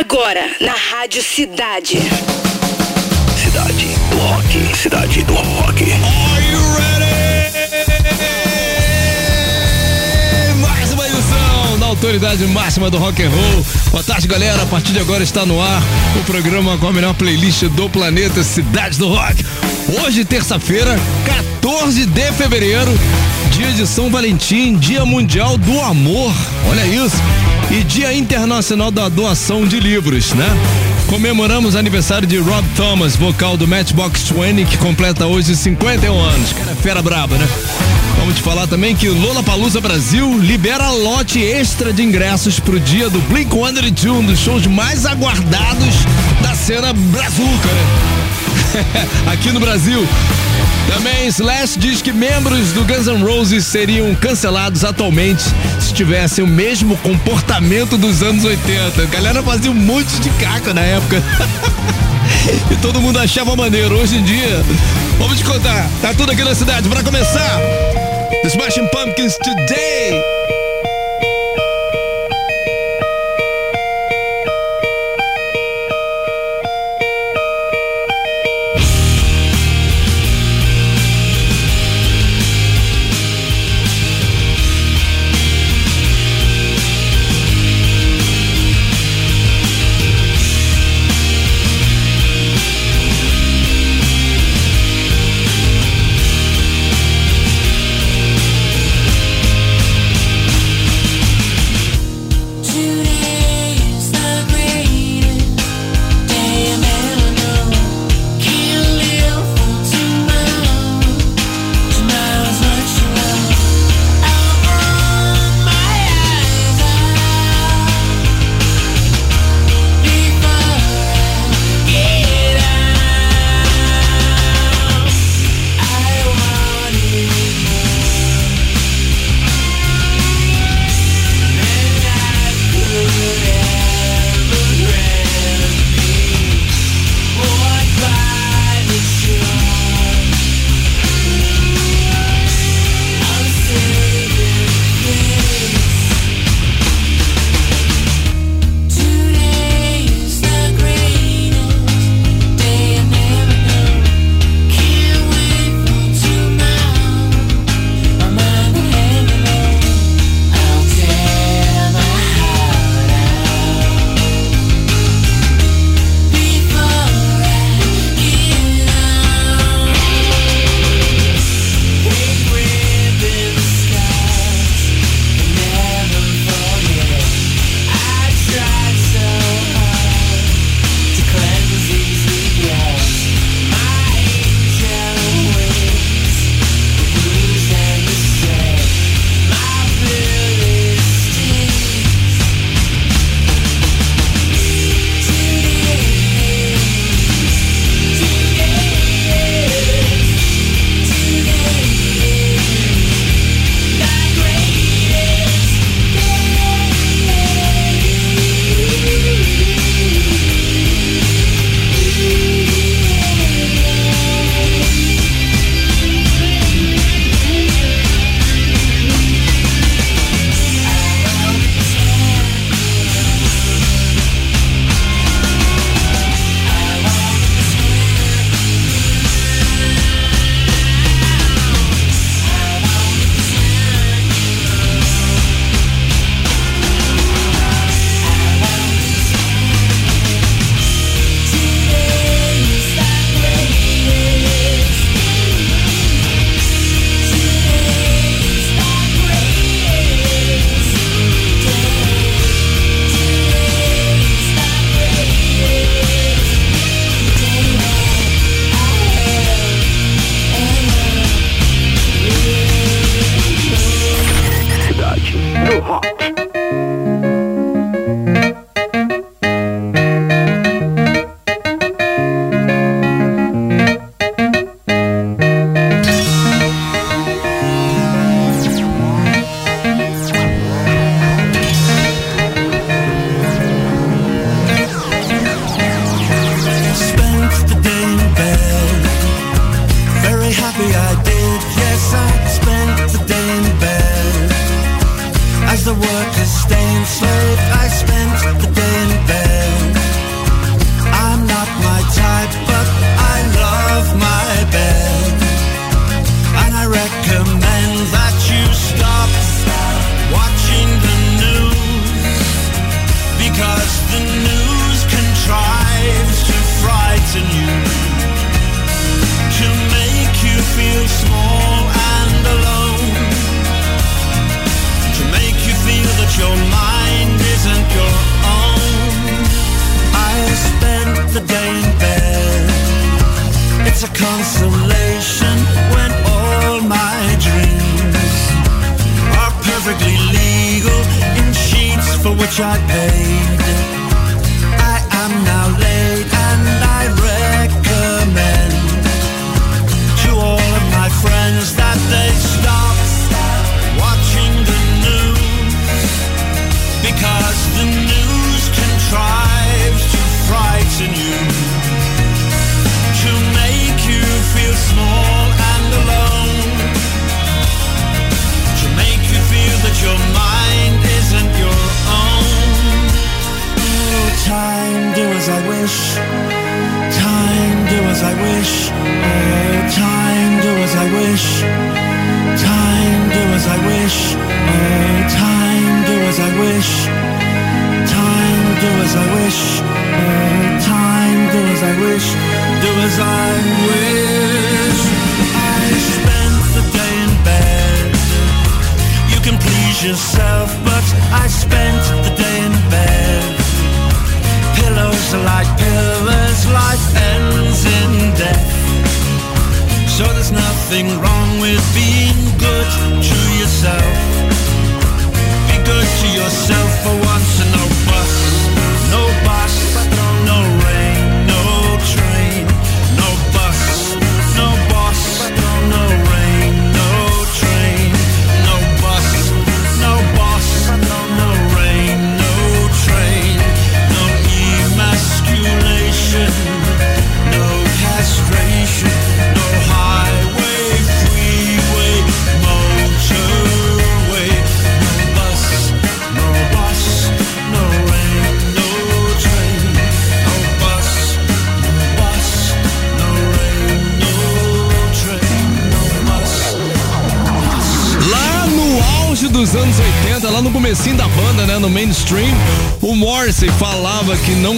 Agora, na Rádio Cidade. Cidade do Rock. Cidade do Rock. Are you ready? Mais uma edição da autoridade máxima do rock and roll. Boa tarde, galera. A partir de agora está no ar o programa com a melhor playlist do planeta Cidade do Rock. Hoje, terça-feira, 14 de fevereiro, dia de São Valentim, Dia Mundial do Amor. Olha isso. E Dia Internacional da Doação de Livros, né? Comemoramos o aniversário de Rob Thomas, vocal do Matchbox 20, que completa hoje 51 anos. Cara, fera braba, né? Vamos te falar também que Lola Palusa Brasil libera lote extra de ingressos pro dia do Blink 182, um dos shows mais aguardados da cena brazuca, né? Aqui no Brasil. Também Slash diz que membros do Guns N' Roses seriam cancelados atualmente se tivessem o mesmo comportamento dos anos 80. A galera fazia um monte de caca na época. e todo mundo achava maneiro. Hoje em dia, vamos te contar, tá tudo aqui na cidade. Para começar, The Smashing Pumpkins Today.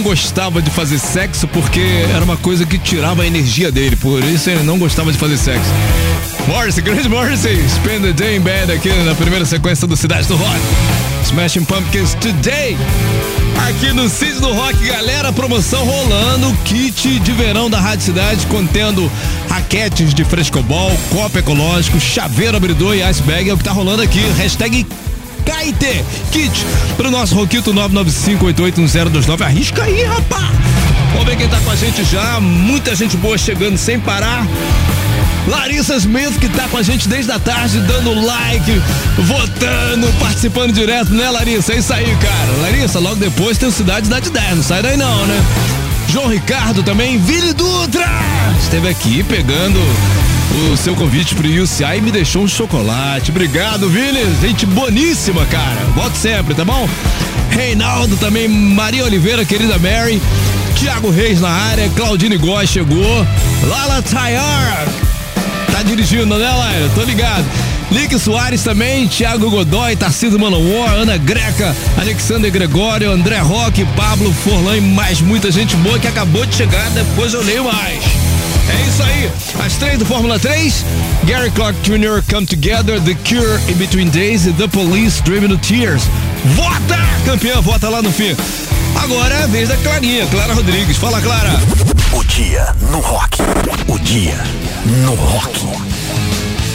Gostava de fazer sexo porque era uma coisa que tirava a energia dele, por isso ele não gostava de fazer sexo. Morrissey, grande Morrissey, Spend the Day in Bed aqui na primeira sequência do Cidade do Rock. Smashing Pumpkins Today. Aqui no Cid do Rock, galera, promoção rolando, kit de verão da Rádio Cidade contendo raquetes de frescobol, copo ecológico, chaveiro abridor e iceberg é o que tá rolando aqui. Hashtag KIT Kit pro nosso Roquito 995881029. Arrisca aí, rapá! Vamos ver quem tá com a gente já. Muita gente boa chegando sem parar. Larissa Smith, que tá com a gente desde a tarde, dando like, votando, participando direto, né, Larissa? É isso aí, cara. Larissa, logo depois tem o Cidade da 10, não sai daí não, né? João Ricardo também, Vini Dutra, esteve aqui pegando o seu convite pro UCI me deixou um chocolate. Obrigado, Vini, gente boníssima, cara. Volte sempre, tá bom? Reinaldo também, Maria Oliveira, querida Mary, Tiago Reis na área, Claudine Góes chegou, Lala Tayar, Tá dirigindo, né, Laira? Tô ligado. Lick Soares também, Thiago Godoy, Tarcísio Manowar, Ana Greca, Alexander Gregório, André Roque, Pablo Forlan e mais muita gente boa que acabou de chegar, depois eu leio mais. É isso aí. As três do Fórmula 3, Gary Clark Jr. Come Together, The Cure, In Between Days e The Police, Dreaming the Tears. Vota! Campeã, vota lá no fim. Agora é a vez da Clarinha, Clara Rodrigues. Fala, Clara. O dia no rock. O dia no rock.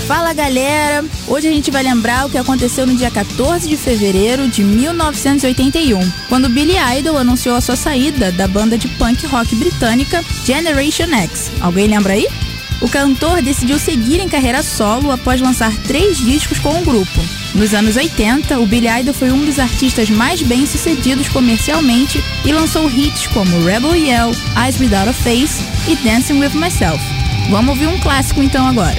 Fala galera! Hoje a gente vai lembrar o que aconteceu no dia 14 de fevereiro de 1981, quando Billy Idol anunciou a sua saída da banda de punk rock britânica Generation X. Alguém lembra aí? O cantor decidiu seguir em carreira solo após lançar três discos com o grupo. Nos anos 80, o Billy Idol foi um dos artistas mais bem-sucedidos comercialmente e lançou hits como Rebel Yell, Eyes Without a Face e Dancing With Myself. Vamos ouvir um clássico então agora.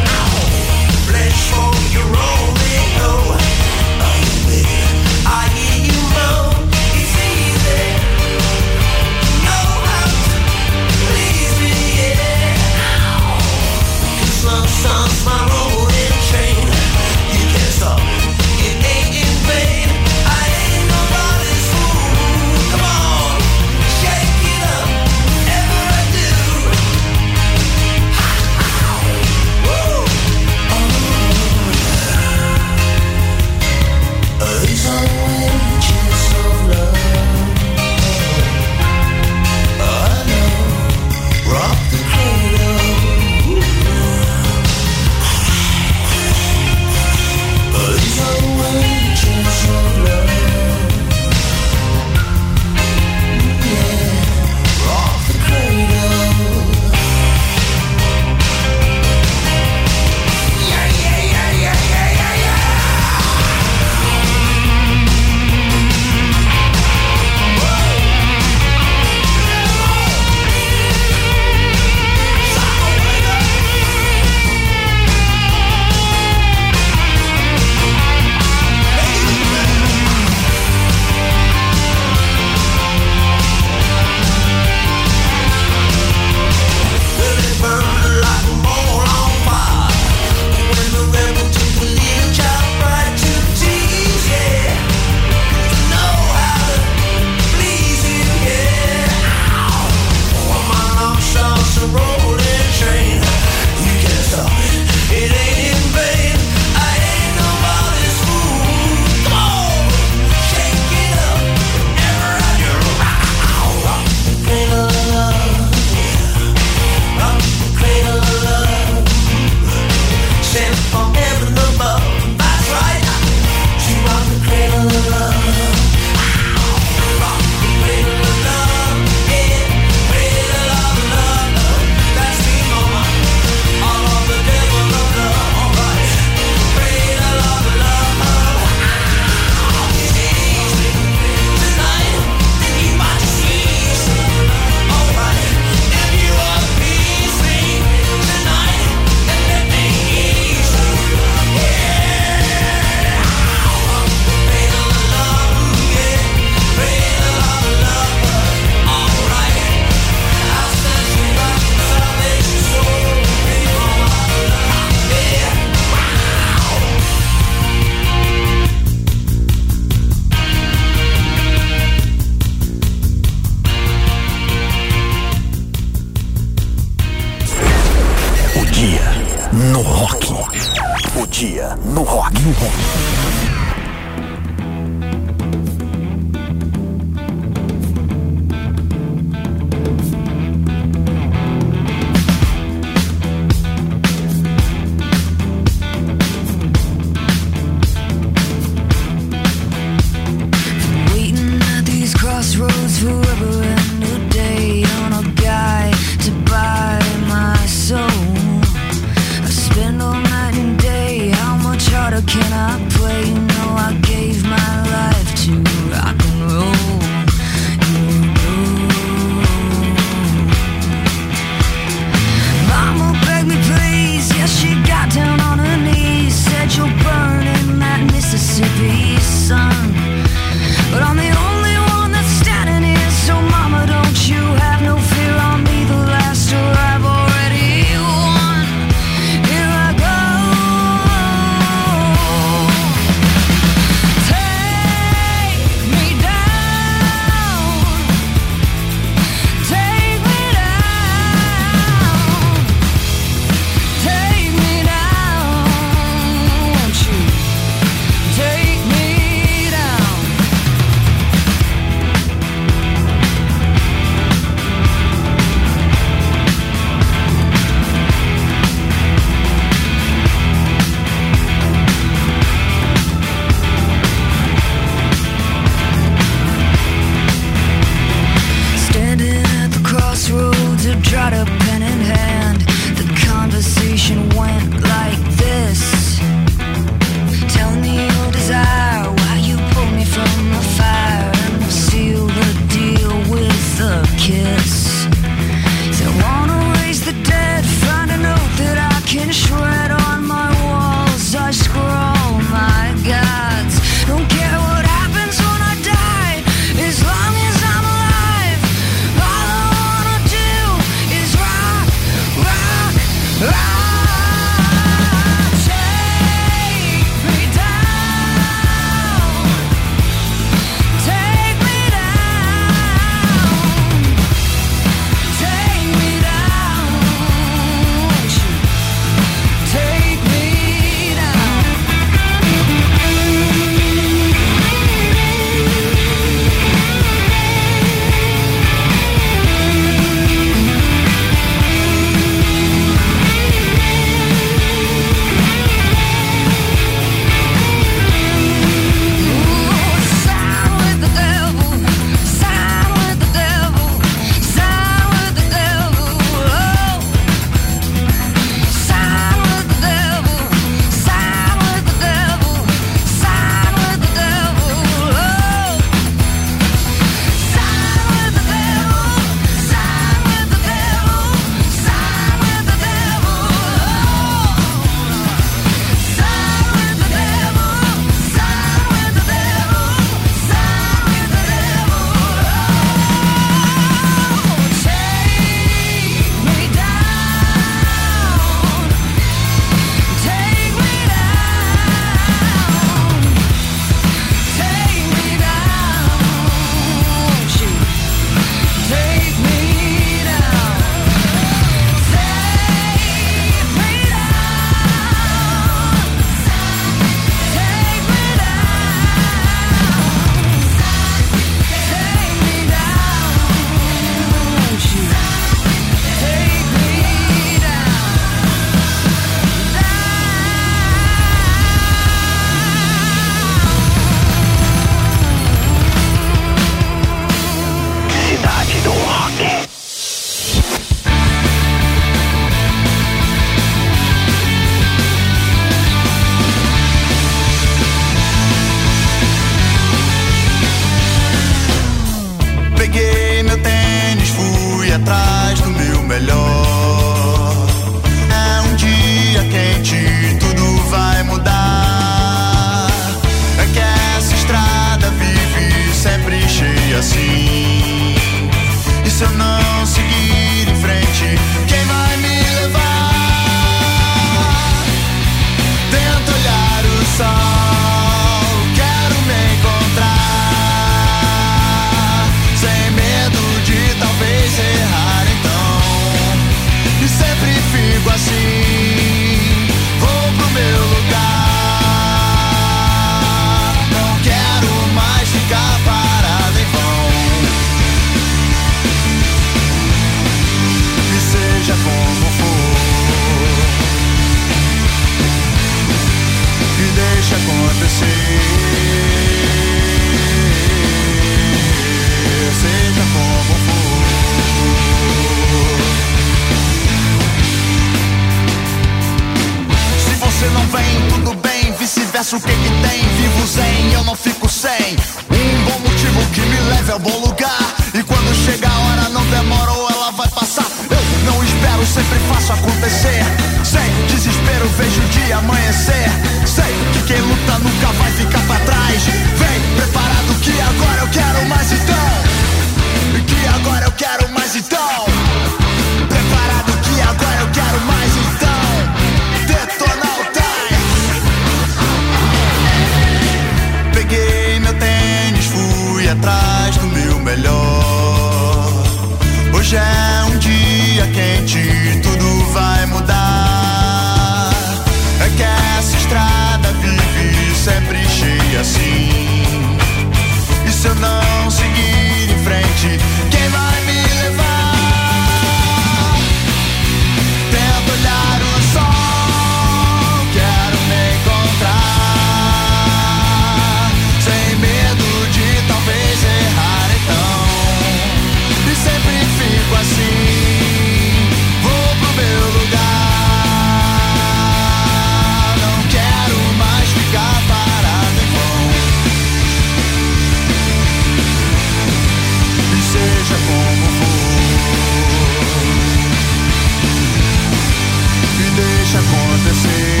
Deixa acontecer.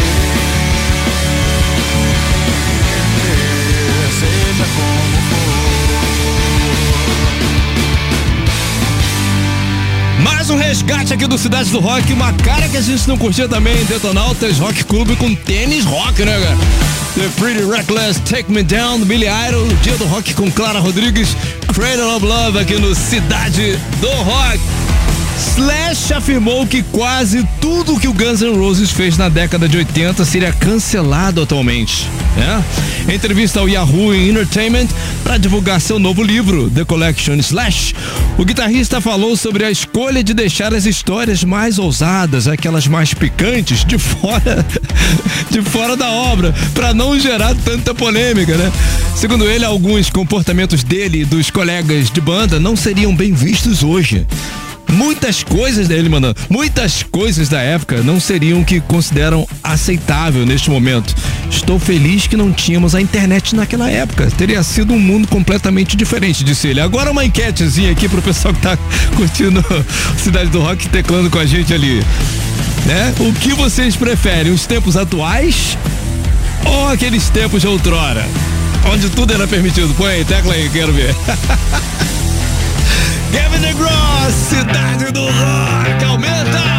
Seja como for. Mais um resgate aqui do Cidade do Rock, uma cara que a gente não curtia também, Detonautas Rock Club com tênis rock, né, cara? The Pretty Reckless, Take Me Down, Billy Idol, Dia do Rock com Clara Rodrigues, Cradle of Love aqui no Cidade do Rock. Slash afirmou que quase tudo que o Guns N' Roses fez na década de 80 seria cancelado atualmente. Em entrevista ao Yahoo Entertainment para divulgar seu novo livro, The Collection Slash, o guitarrista falou sobre a escolha de deixar as histórias mais ousadas, aquelas mais picantes, de fora, de fora da obra, para não gerar tanta polêmica, né? Segundo ele, alguns comportamentos dele e dos colegas de banda não seriam bem vistos hoje. Muitas coisas dele, mano, muitas coisas da época não seriam que consideram aceitável neste momento. Estou feliz que não tínhamos a internet naquela época. Teria sido um mundo completamente diferente, disse ele. Agora uma enquetezinha aqui pro pessoal que tá curtindo Cidade do Rock teclando com a gente ali. Né? O que vocês preferem, os tempos atuais ou aqueles tempos de outrora? Onde tudo era permitido. Põe aí, tecla aí, quero ver. Gavin DeGraw, Cidade do Rock, aumenta!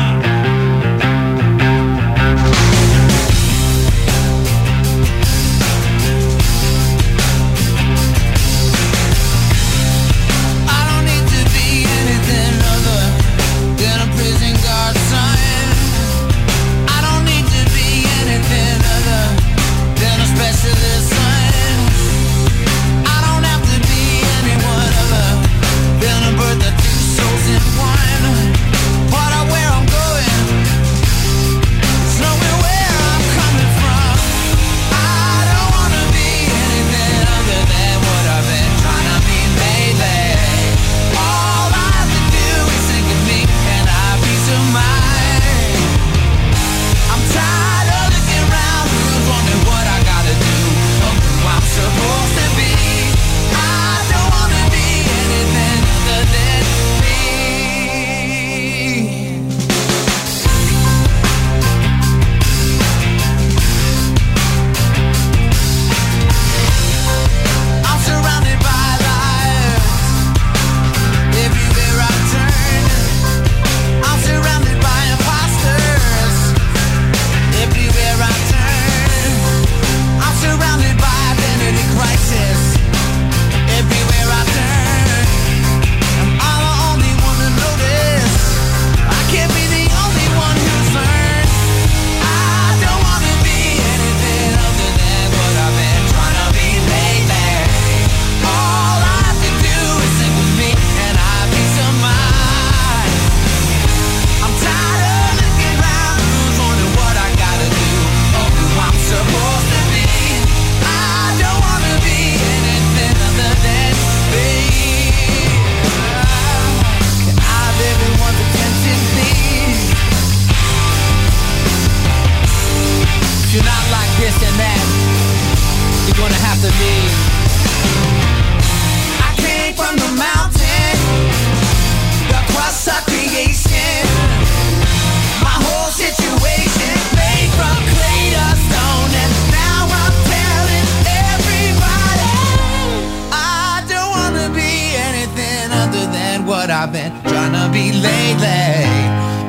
I've been trying to be lately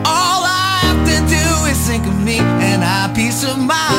All I have to do is think of me and I peace of mind.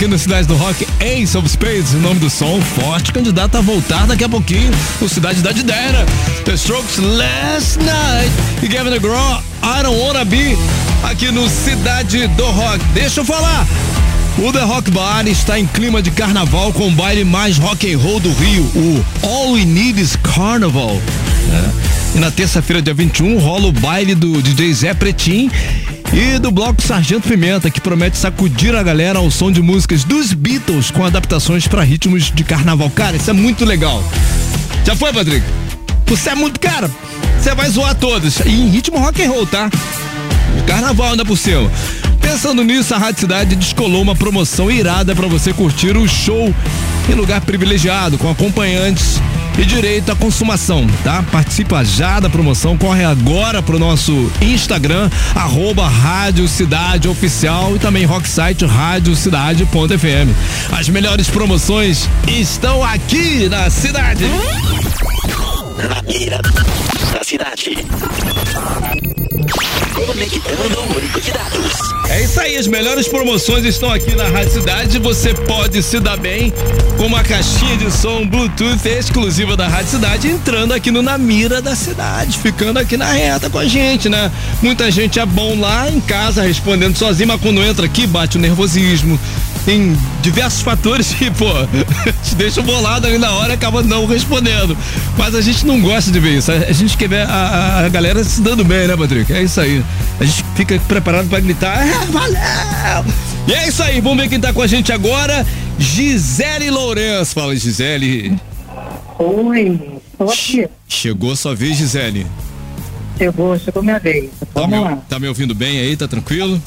Aqui no Cidade do Rock, Ace of Spades, o nome do som, forte candidato a voltar daqui a pouquinho, o Cidade da Didera, The Strokes Last Night e Gavin DeGraw, I Don't Wanna Be, aqui no Cidade do Rock. Deixa eu falar, o The Rock Bar está em clima de carnaval com o baile mais rock and roll do Rio, o All We Need Is Carnival. né? E na terça-feira, dia 21, rola o baile do DJ Zé Pretim e do bloco Sargento Pimenta, que promete sacudir a galera ao som de músicas dos Beatles com adaptações para ritmos de carnaval. Cara, isso é muito legal. Já foi, Patrick? Você é muito cara. Você vai zoar todos. E em ritmo rock and roll, tá? Carnaval ainda por cima. Pensando nisso, a Rádio Cidade descolou uma promoção irada para você curtir o show em lugar privilegiado, com acompanhantes e direito à consumação, tá? Participa já da promoção, corre agora pro nosso Instagram, arroba Rádio Cidade Oficial e também rocksite radiocidade.fm. As melhores promoções estão aqui na cidade. Na mira da cidade. Conectando o banco de dados. É isso aí, as melhores promoções estão aqui na Rádio Cidade. Você pode se dar bem com uma caixinha de som Bluetooth exclusiva da Rádio Cidade, entrando aqui no Na Mira da Cidade, ficando aqui na reta com a gente, né? Muita gente é bom lá em casa respondendo sozinho, mas quando entra aqui bate o nervosismo. Tem diversos fatores que, pô, te deixa bolado ali na hora e acaba não respondendo. Mas a gente não gosta de ver isso. A gente quer ver a, a- a galera se dando bem, né, Patrick? É isso aí. A gente fica preparado pra gritar, é, valeu! E é isso aí, vamos ver quem tá com a gente agora. Gisele Lourenço. Fala, Gisele. Oi, tô aqui. Chegou sua vez, Gisele. Chegou, chegou minha vez. Tá me, Vamos lá. tá me ouvindo bem aí? Tá tranquilo?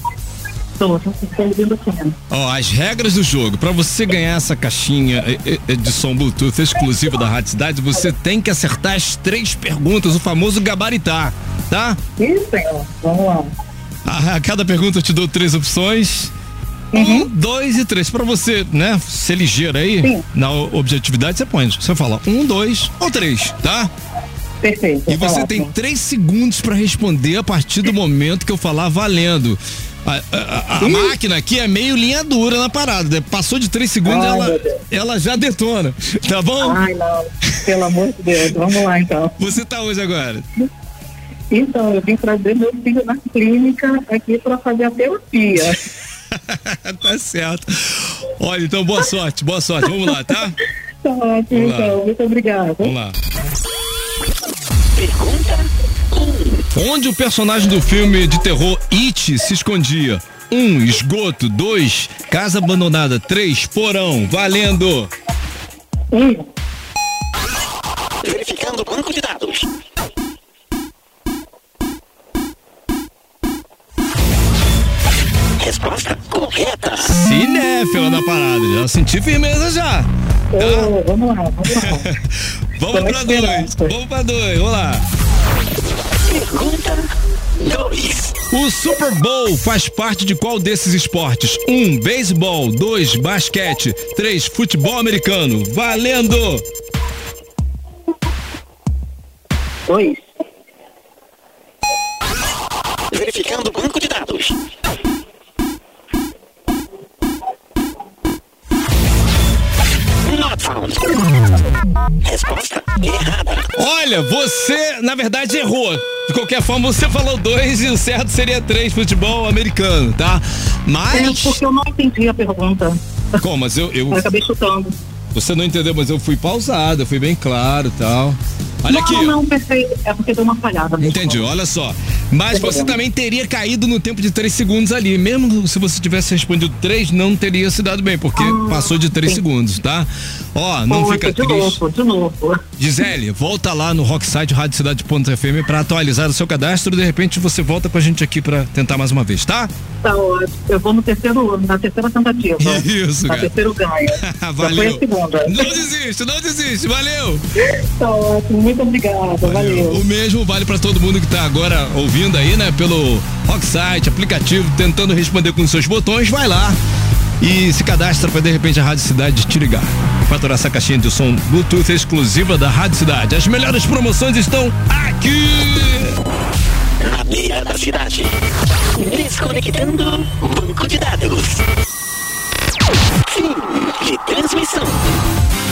Tô, tô tô ouvindo sim. Ó, as regras do jogo. Pra você ganhar essa caixinha eh, eh, de som Bluetooth exclusiva da Rádio Cidade, você tem que acertar as três perguntas, o famoso gabaritar, tá? Senhor, vamos lá. A, a cada pergunta eu te dou três opções. Um, dois e três. Pra você, né, ser ligeiro aí, Sim. na objetividade, você põe. Você fala um, dois ou três, tá? Perfeito. E você tem três segundos pra responder a partir do momento que eu falar valendo. A, a- a- máquina aqui é meio linha dura na parada. né? Passou de três segundos, Ai, ela, ela já detona. Tá bom? Ai, não. Pelo amor de Deus. Vamos lá, então. Você tá hoje agora? Então, eu vim trazer meu filho na clínica aqui para fazer a terapia. tá certo. Olha, então boa sorte, boa sorte. Vamos lá, tá? Tá ótimo, lá. então. Muito obrigada. Vamos lá. Pergunta Onde o personagem do filme de terror It se escondia? Um, esgoto. Dois, casa abandonada. Três, porão. Valendo. Hum, verificando o banco de dados. Resposta correta. Cinéfila na parada. Já senti firmeza já. ô, vamos lá, vamos lá. Vamos Tô pra dois. Vamos pra dois. Vamos lá. Pergunta 2. O Super Bowl faz parte de qual desses esportes? Um, beisebol. Dois, basquete. Três, futebol americano. Valendo! Oi. Verificando o banco de dados. Resposta errada. Olha, você, na verdade, errou. De qualquer forma, você falou dois e o certo seria três futebol americano, tá? É Mas. porque eu não entendi a pergunta. Como? Mas eu, eu- Eu acabei chutando. Você não entendeu, mas eu fui pausado, eu fui bem claro e tal. Olha não, aqui. não, não, perfeito. É porque deu uma falhada. Entendi, olha só. Mas você também teria caído no tempo de 3 segundos ali. Mesmo se você tivesse respondido 3, não teria se dado bem, porque passou de 3 sim. segundos, tá? Ó, não Poxa, fica de triste. novo, de novo. Gisele, volta lá no Rocksite Rádio Cidade.fm pra atualizar o seu cadastro. De repente você volta com a gente aqui pra tentar mais uma vez, tá? Tá ótimo. Eu vou no terceiro, na terceira tentativa. Isso, Na cara. terceiro ganho. Já foi Valeu. Não desiste, não desiste. Valeu. Tá ótimo. Muito obrigada. Valeu. O mesmo vale pra todo mundo que tá agora ouvindo aí, né? Pelo Rocksite, aplicativo, tentando responder com os seus botões. Vai lá e se cadastra pra de repente a Rádio Cidade te ligar. Faturar essa caixinha de som Bluetooth exclusiva da Rádio Cidade. As melhores promoções estão aqui. Na beira da cidade. Desconectando banco de dados. Fim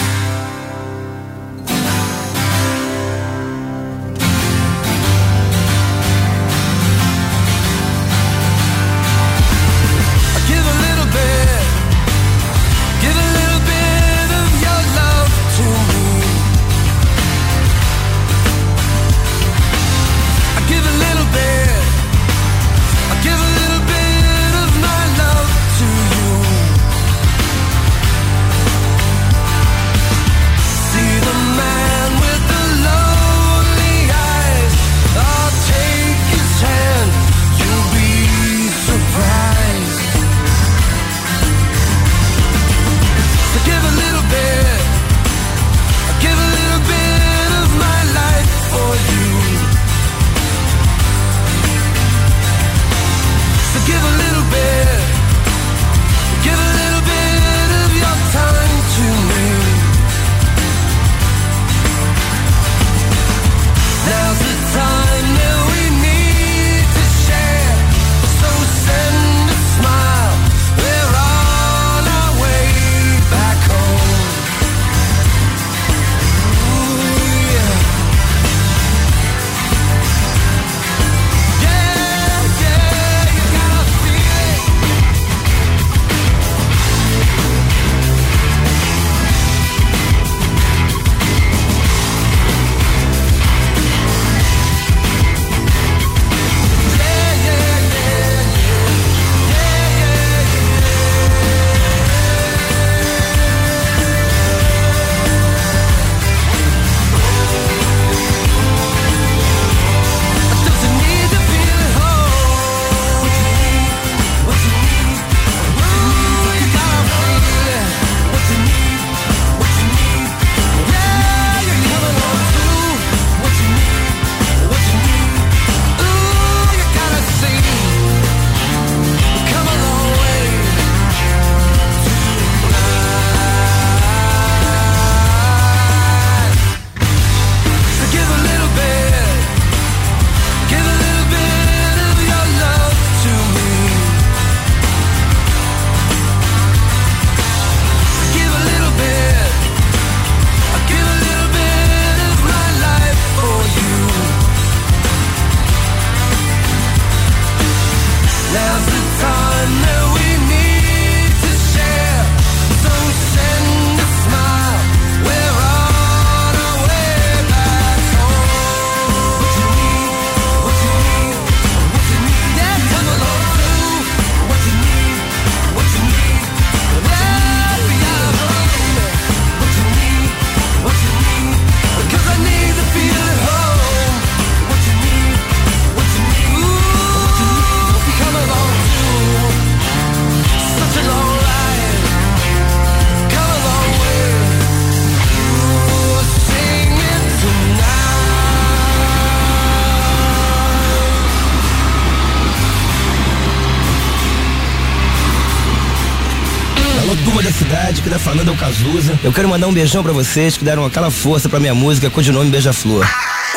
Cidade, que da Fernanda é Cazuza. Eu quero mandar um beijão pra vocês que deram aquela força pra minha música com o nome Beija-Flor.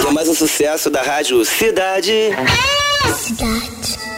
Que é mais um sucesso da rádio Cidade. Cidade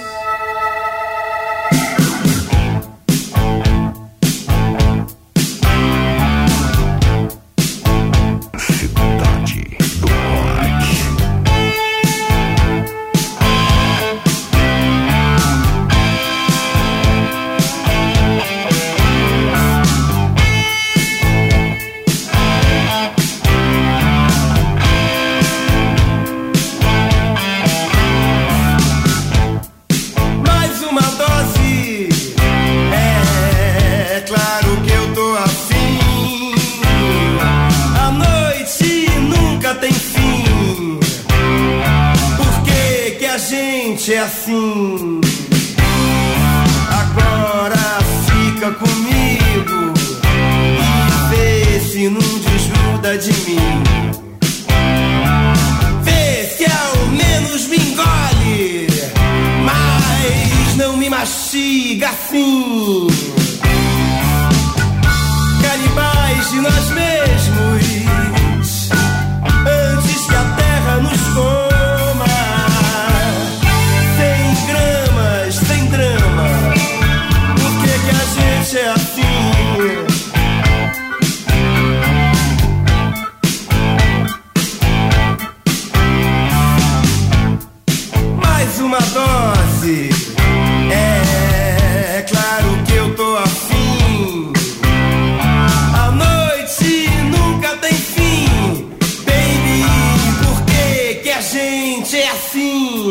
é assim?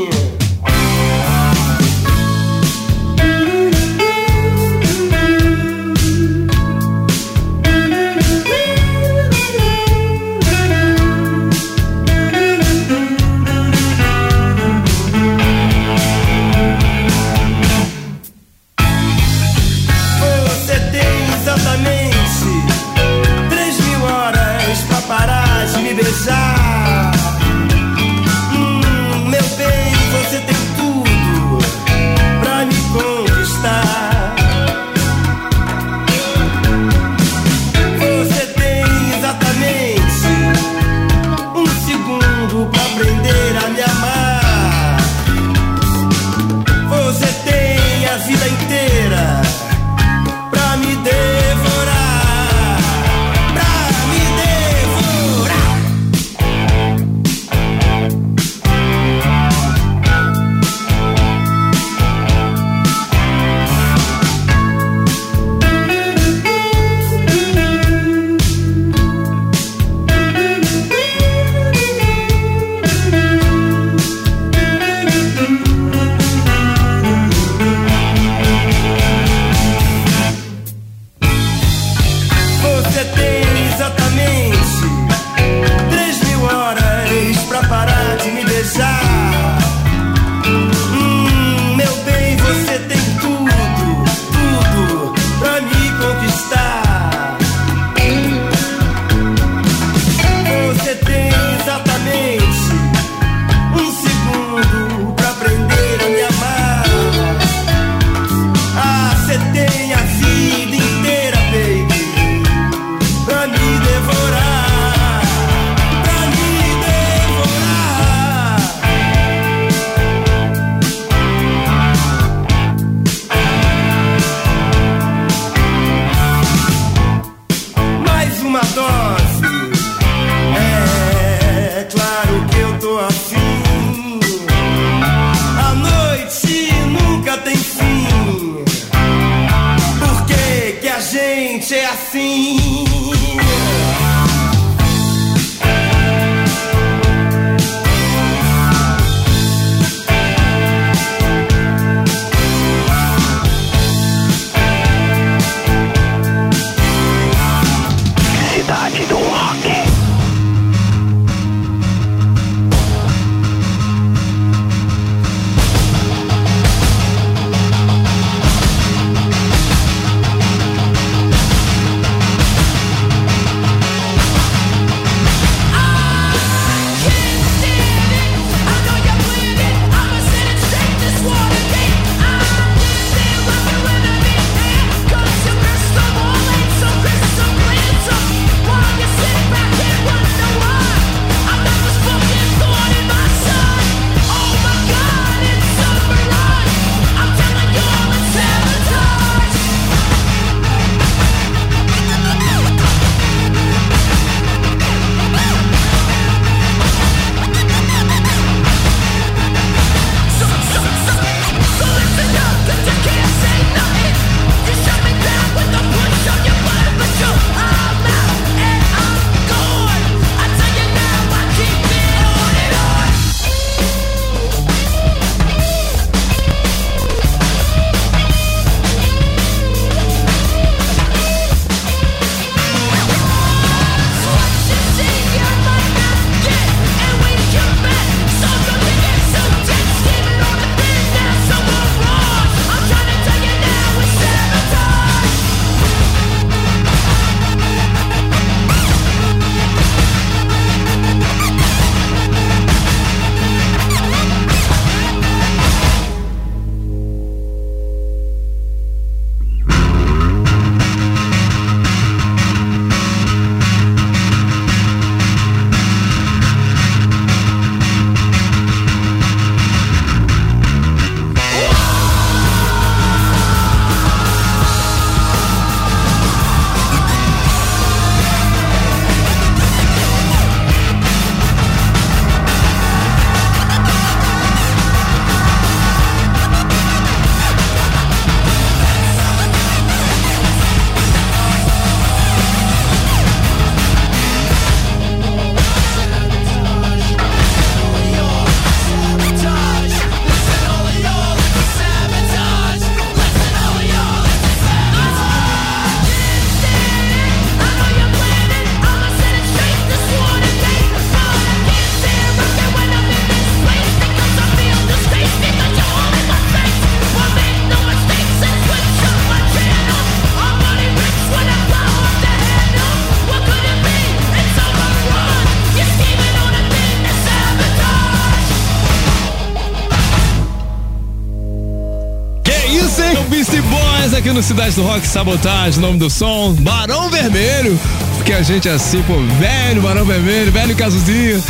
Do Rock Sabotagem, nome do som, Barão Vermelho, porque a gente é assim, pô, velho Barão Vermelho, velho Cazuzinho,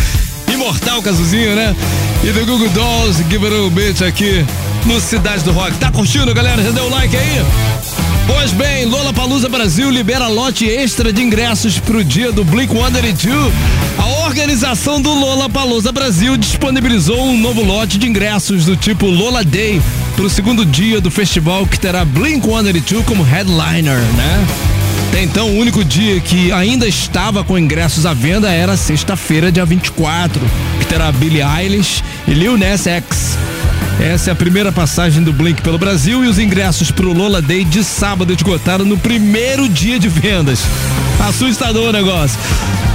imortal Cazuzinho, né? E do Google Dolls, Give It a Bit aqui no Cidade do Rock. Tá curtindo, galera? Já deu like aí? Pois bem, Lola Palusa Brasil libera lote extra de ingressos pro dia do Blink 182. A organização do Lola Palusa Brasil disponibilizou um novo lote de ingressos do tipo Lola Day pro segundo dia do festival que terá Blink 182 como headliner, né? Até então, o único dia que ainda estava com ingressos à venda era sexta-feira, dia 24, que terá Billie Eilish e Lil Nas X. Essa é a primeira passagem do Blink pelo Brasil e os ingressos pro Lola Day de sábado esgotaram no primeiro dia de vendas. Assustador o negócio.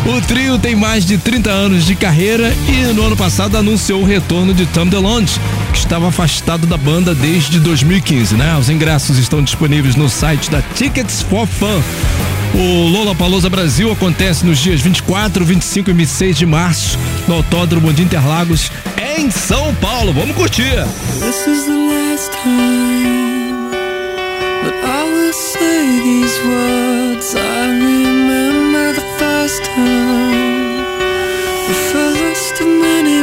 O trio tem mais de 30 anos de carreira e no ano passado anunciou o retorno de Tom DeLonge, que estava afastado da banda desde 2015, né? Os ingressos estão disponíveis no site da Tickets for Fun. O Lola Palusa Brasil acontece nos dias 24, 25 e 26 de março no Autódromo de Interlagos, em São Paulo. Vamos curtir! This is the last time that I will say these words. I remember the first time, the first of many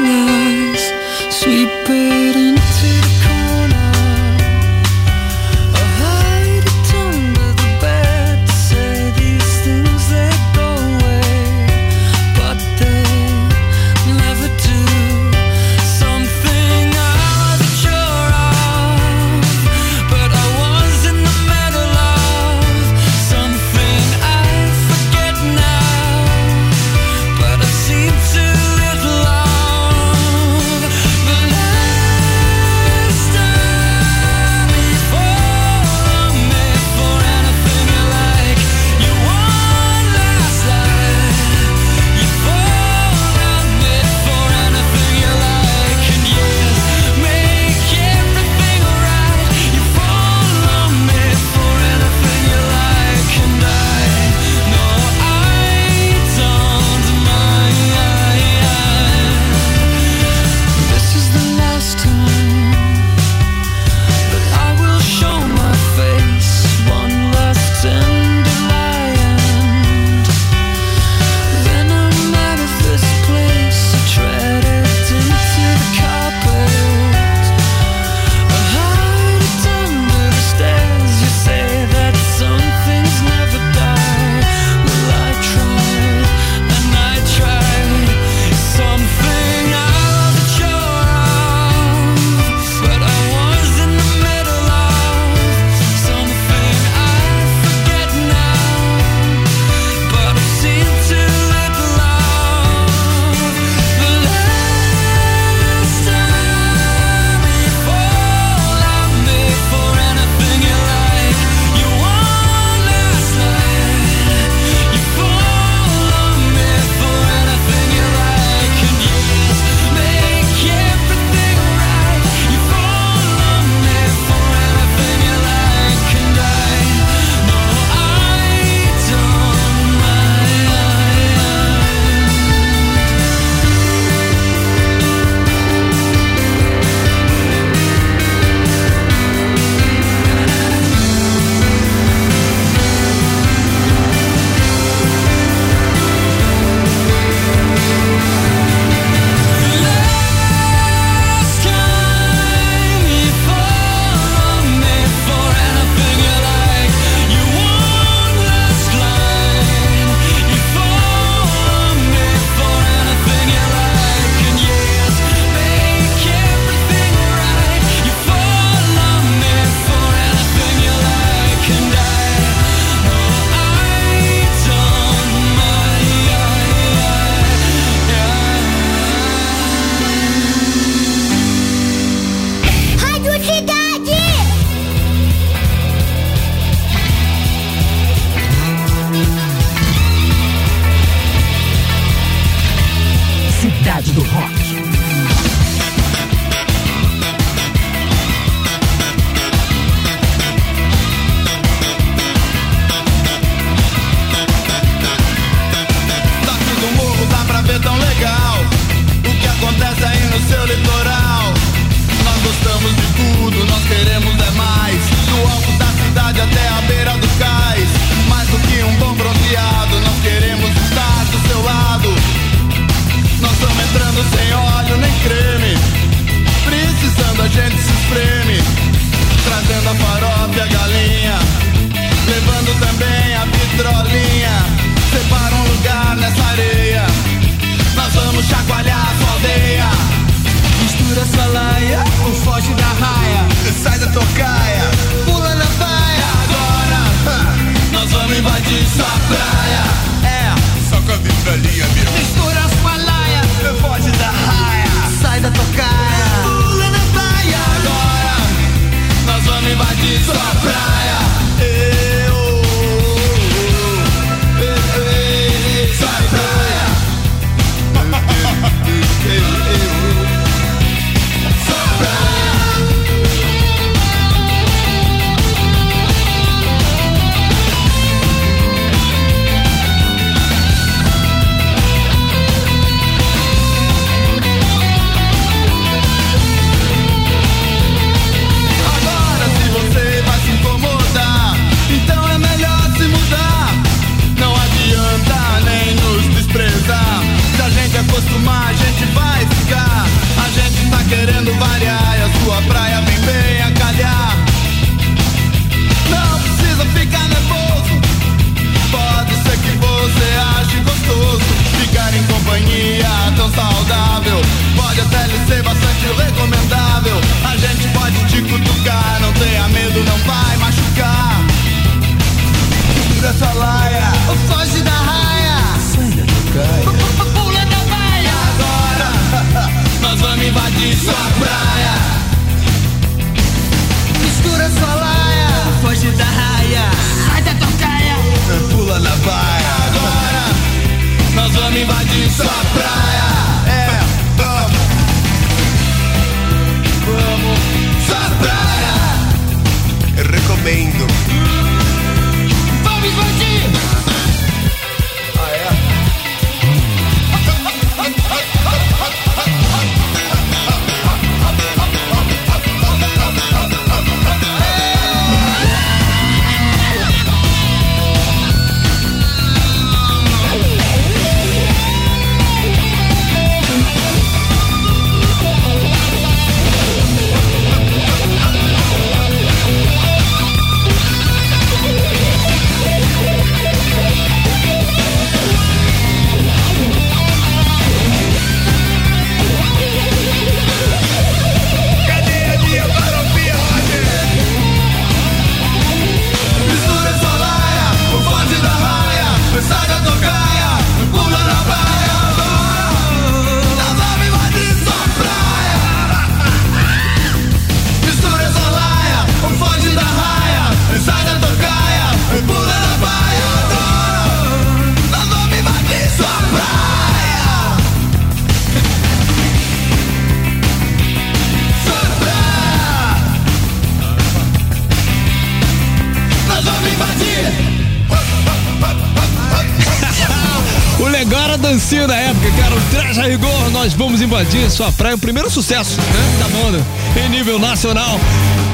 da época, cara. O traje a rigor, nós vamos invadir sua praia. O primeiro sucesso, né? Da banda. Em nível nacional.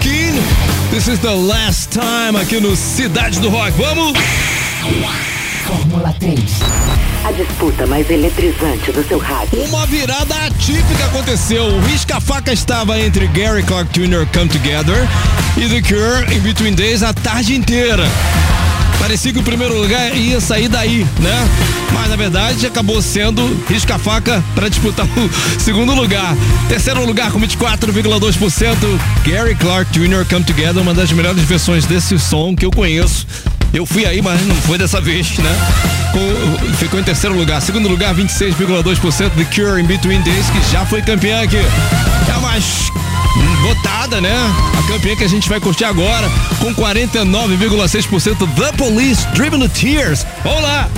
Keen, this is the last time aqui no Cidade do Rock. Vamos! Fórmula 3. A disputa mais eletrizante do seu rádio. Uma virada atípica aconteceu. O risca-faca estava entre Gary Clark Jr. Come Together e The Cure in Between Days a tarde inteira. Parecia que o primeiro lugar ia sair daí, né? Mas na verdade acabou sendo risca-faca para disputar o segundo lugar. Terceiro lugar com 24,2%. Gary Clark Jr. Come Together, uma das melhores versões desse som que eu conheço. Eu fui aí, mas não foi dessa vez, né? Com- ficou em terceiro lugar. Segundo lugar, 26,2% The Cure in Between Days, que já foi campeã aqui. É mais votada, né? A campeã que a gente vai curtir agora, com 49,6% The Police Driven to Tears. Vamos lá!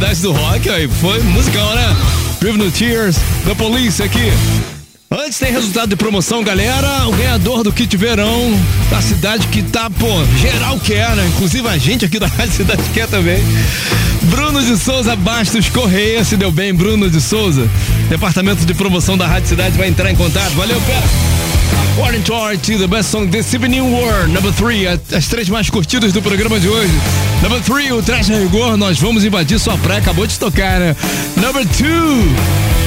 Aqui do Rock, aí foi musical, né? Drive No Tears, The Police aqui. Antes tem resultado de promoção, galera. O ganhador do kit verão da cidade que tá, pô, geral quer, né? Inclusive a gente aqui da Rádio Cidade quer também. Bruno de Souza Bastos Correia, se deu bem, Bruno de Souza. Departamento de promoção da Rádio Cidade vai entrar em contato. Valeu, pera. Warren Chart, the best song this evening world. Number 3, as três mais curtidas do programa de hoje. Number 3, o Trash Rigor, nós vamos invadir sua praia, acabou de tocar, né? Number 2,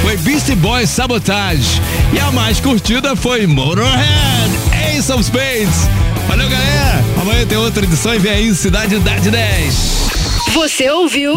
foi Beastie Boys Sabotage. E a mais curtida foi Motorhead, Ace of Spades. Valeu, galera. Amanhã tem outra edição e vem aí Cidade da 10. Você ouviu